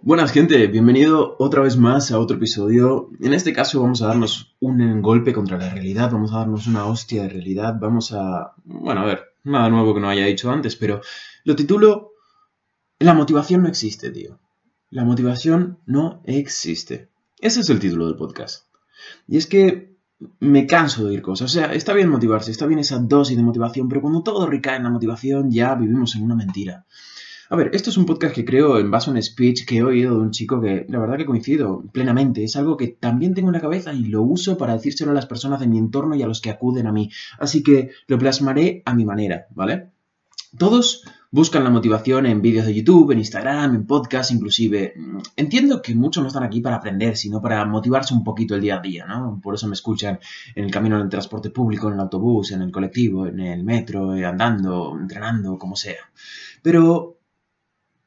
Buenas gente, bienvenido otra vez más a otro episodio. En este caso vamos a darnos un golpe contra la realidad, vamos a darnos una hostia de realidad, vamos a... Bueno, a ver, nada nuevo que no haya dicho antes, pero lo titulo La motivación no existe, tío. La motivación no existe. Ese es el título del podcast. Y es que me canso de oír cosas. O sea, está bien motivarse, está bien esa dosis de motivación, pero cuando todo recae en la motivación ya vivimos en una mentira. A ver, esto es un podcast que creo en base a un speech que he oído de un chico que la verdad que coincido plenamente. Es algo que también tengo en la cabeza y lo uso para decírselo a las personas de mi entorno y a los que acuden a mí. Así que lo plasmaré a mi manera, ¿vale? Todos buscan la motivación en vídeos de YouTube, en Instagram, en podcast, inclusive. Entiendo que muchos no están aquí para aprender, sino para motivarse un poquito el día a día, ¿no? Por eso me escuchan en el camino del transporte público, en el autobús, en el colectivo, en el metro, andando, entrenando, como sea. Pero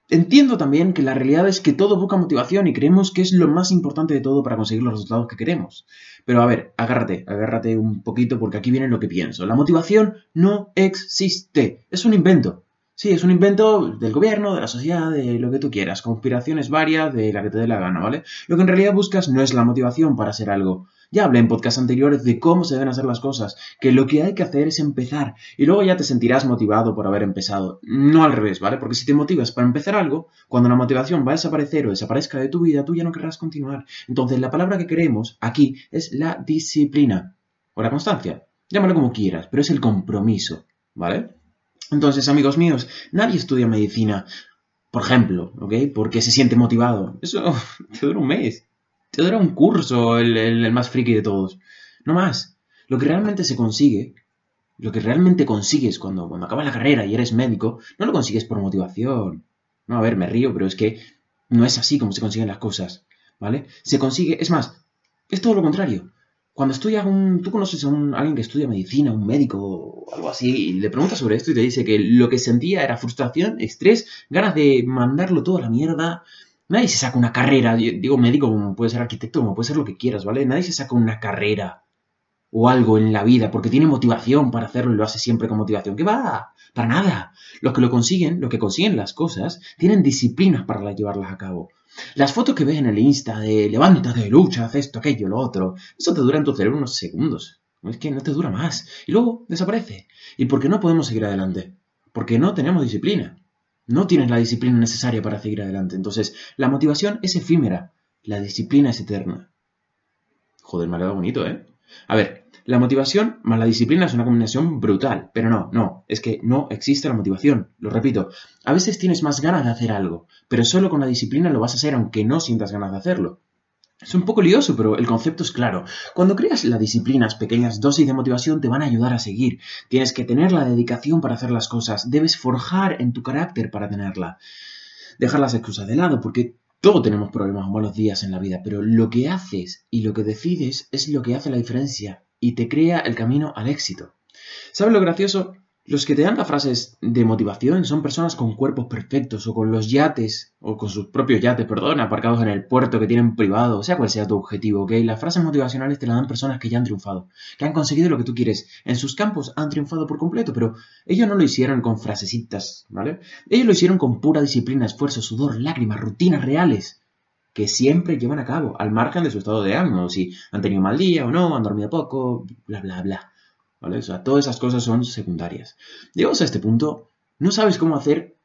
Entiendo también que la realidad es que todo busca motivación y creemos que es lo más importante de todo para conseguir los resultados que queremos. Pero a ver, agárrate, agárrate un poquito porque aquí viene lo que pienso. La motivación no existe, es un invento. Sí, es un invento del gobierno, de la sociedad, de lo que tú quieras, conspiraciones varias, de la que te dé la gana, ¿vale? Lo que en realidad buscas no es la motivación para hacer algo, ya hablé en podcasts anteriores de cómo se deben hacer las cosas, que lo que hay que hacer es empezar y luego ya te sentirás motivado por haber empezado. No al revés, ¿vale? Porque si te motivas para empezar algo, cuando la motivación va a desaparecer o desaparezca de tu vida, tú ya no querrás continuar. Entonces la palabra que queremos aquí es la disciplina o la constancia. Llámalo como quieras, pero es el compromiso, ¿vale? Entonces, amigos míos, nadie estudia medicina, por ejemplo, ¿ok? Porque se siente motivado. Eso te dura un mes te dará un curso el, más friki de todos. No más. Lo que realmente se consigue, lo que realmente consigues cuando, cuando acabas la carrera y eres médico, no lo consigues por motivación. No, a ver, me río, pero es que no es así como se consiguen las cosas. ¿Vale? Se consigue, es más, es todo lo contrario. Cuando estudias un. Tú conoces a, un, alguien que estudia medicina, un médico o algo así, y le preguntas sobre esto y te dice que lo que sentía era frustración, estrés, ganas de mandarlo todo a la mierda, Nadie se saca una carrera, digo médico como puede ser arquitecto, como puede ser lo que quieras, ¿vale? Nadie se saca una carrera o algo en la vida porque tiene motivación para hacerlo y lo hace siempre con motivación. ¿Qué va? Para nada. Los que lo consiguen, los que consiguen las cosas, tienen disciplinas para llevarlas a cabo. Las fotos que ves en el Insta de levántate, lucha, haz esto, aquello, lo otro, eso te dura en tu cerebro unos segundos. Es que no te dura más. Y luego desaparece. ¿Y por qué no podemos seguir adelante? Porque no tenemos disciplina. No tienes la disciplina necesaria para seguir adelante. Entonces, la motivación es efímera. La disciplina es eterna. Joder, me ha quedado bonito, ¿eh? A ver, la motivación más la disciplina es una combinación brutal. Pero no, no, es que no existe la motivación. Lo repito, a veces tienes más ganas de hacer algo, pero solo con la disciplina lo vas a hacer aunque no sientas ganas de hacerlo. Es un poco lioso, pero el concepto es claro. Cuando creas la disciplina, pequeñas dosis de motivación te van a ayudar a seguir. Tienes que tener la dedicación para hacer las cosas. Debes forjar en tu carácter para tenerla. Dejar las excusas de lado, porque todos tenemos problemas o malos días en la vida, pero lo que haces y lo que decides es lo que hace la diferencia y te crea el camino al éxito. ¿Sabes lo gracioso? Los que te dan las frases de motivación son personas con cuerpos perfectos o con los yates, o con sus propios yates, perdón, aparcados en el puerto que tienen privado, sea cual sea tu objetivo, ¿ok? Las frases motivacionales te las dan personas que ya han triunfado, que han conseguido lo que tú quieres. En sus campos han triunfado por completo, pero ellos no lo hicieron con frasecitas, ¿vale? Ellos lo hicieron con pura disciplina, esfuerzo, sudor, lágrimas, rutinas reales que siempre llevan a cabo, al margen de su estado de ánimo, si han tenido mal día o no, han dormido poco, bla, bla, bla. ¿Vale? O sea, todas esas cosas son secundarias. Llegados a este punto, no sabes cómo hacer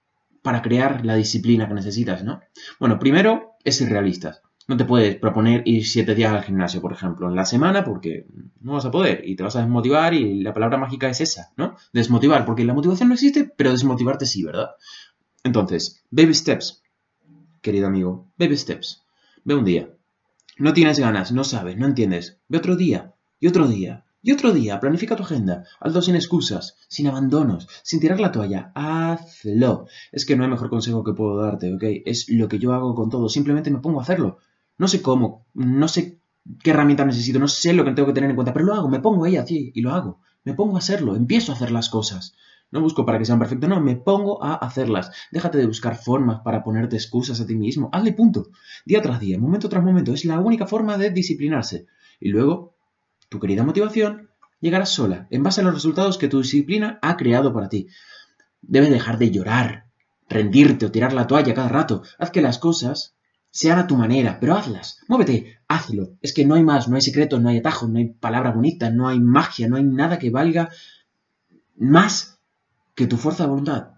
para crear la disciplina que necesitas, ¿no? Bueno, primero es ser realistas. No te puedes proponer ir siete días al gimnasio, por ejemplo, en la semana, porque no vas a poder y te vas a desmotivar y la palabra mágica es esa, ¿no? Desmotivar, porque la motivación no existe, pero desmotivarte sí, ¿verdad? Entonces, baby steps, querido amigo, baby steps. Ve un día. No tienes ganas, no sabes, no entiendes. Ve otro día y otro día Y otro día, planifica tu agenda. Hazlo sin excusas, sin abandonos, sin tirar la toalla. Hazlo. Es que no hay mejor consejo que puedo darte, ¿ok? Es lo que yo hago con todo. Simplemente me pongo a hacerlo. No sé cómo, no sé qué herramientas necesito, no sé lo que tengo que tener en cuenta, pero lo hago, me pongo ahí así y lo hago. Me pongo a hacerlo, empiezo a hacer las cosas. No busco para que sean perfectas, no, me pongo a hacerlas. Déjate de buscar formas para ponerte excusas a ti mismo. Hazle punto. Día tras día, momento tras momento. Es la única forma de disciplinarse. Y luego, tu querida motivación llegará sola, en base a los resultados que tu disciplina ha creado para ti. Debes dejar de llorar, rendirte o tirar la toalla cada rato. Haz que las cosas sean a tu manera, pero hazlas. Muévete, hazlo. Es que no hay más, no hay secretos, no hay atajos, no hay palabra bonita, no hay magia, no hay nada que valga más que tu fuerza de voluntad.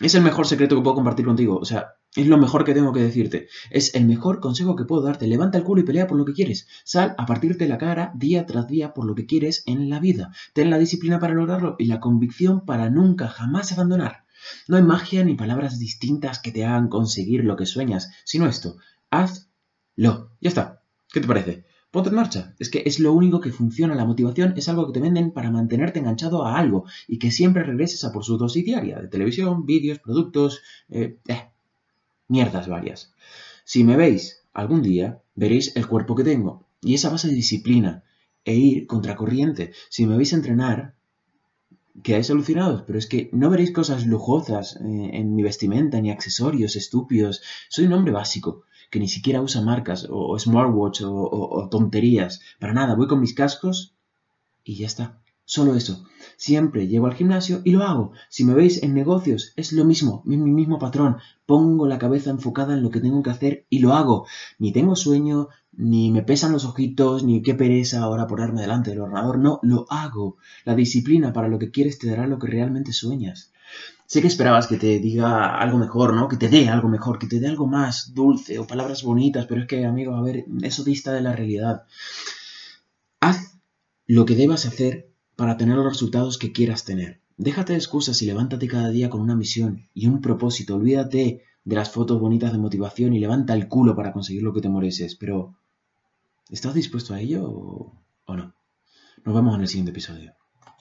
Es el mejor secreto que puedo compartir contigo. O sea, es lo mejor que tengo que decirte. Es el mejor consejo que puedo darte. Levanta el culo y pelea por lo que quieres. Sal a partirte la cara día tras día por lo que quieres en la vida. Ten la disciplina para lograrlo y la convicción para nunca, jamás abandonar. No hay magia ni palabras distintas que te hagan conseguir lo que sueñas, sino esto. Hazlo. Ya está. ¿Qué te parece? Ponte en marcha. Es que es lo único que funciona. La motivación es algo que te venden para mantenerte enganchado a algo y que siempre regreses a por su dosis diaria de televisión, vídeos, productos, eh, eh, mierdas varias. Si me veis algún día, veréis el cuerpo que tengo y esa base de disciplina e ir contracorriente. Si me veis entrenar, quedáis alucinados, pero es que no veréis cosas lujosas eh, en mi vestimenta ni accesorios estúpidos. Soy un hombre básico que ni siquiera usa marcas o, smartwatch o, tonterías. Para nada, voy con mis cascos y ya está. Solo eso. Siempre llego al gimnasio y lo hago. Si me veis en negocios, es lo mismo, mi, mi, mismo patrón. Pongo la cabeza enfocada en lo que tengo que hacer y lo hago. Ni tengo sueño, ni me pesan los ojitos, ni qué pereza ahora ponerme delante del ordenador. No, lo hago. La disciplina para lo que quieres te dará lo que realmente sueñas. Sé que esperabas que te diga algo mejor, ¿no? Que te dé algo mejor, que te dé algo más dulce o palabras bonitas, pero es que, amigo, a ver, eso dista de la realidad. Haz lo que debas hacer para tener los resultados que quieras tener. Déjate de excusas y levántate cada día con una misión y un propósito. Olvídate de las fotos bonitas de motivación y levanta el culo para conseguir lo que te mereces. Pero, ¿estás dispuesto a ello o, o no? Nos vemos en el siguiente episodio.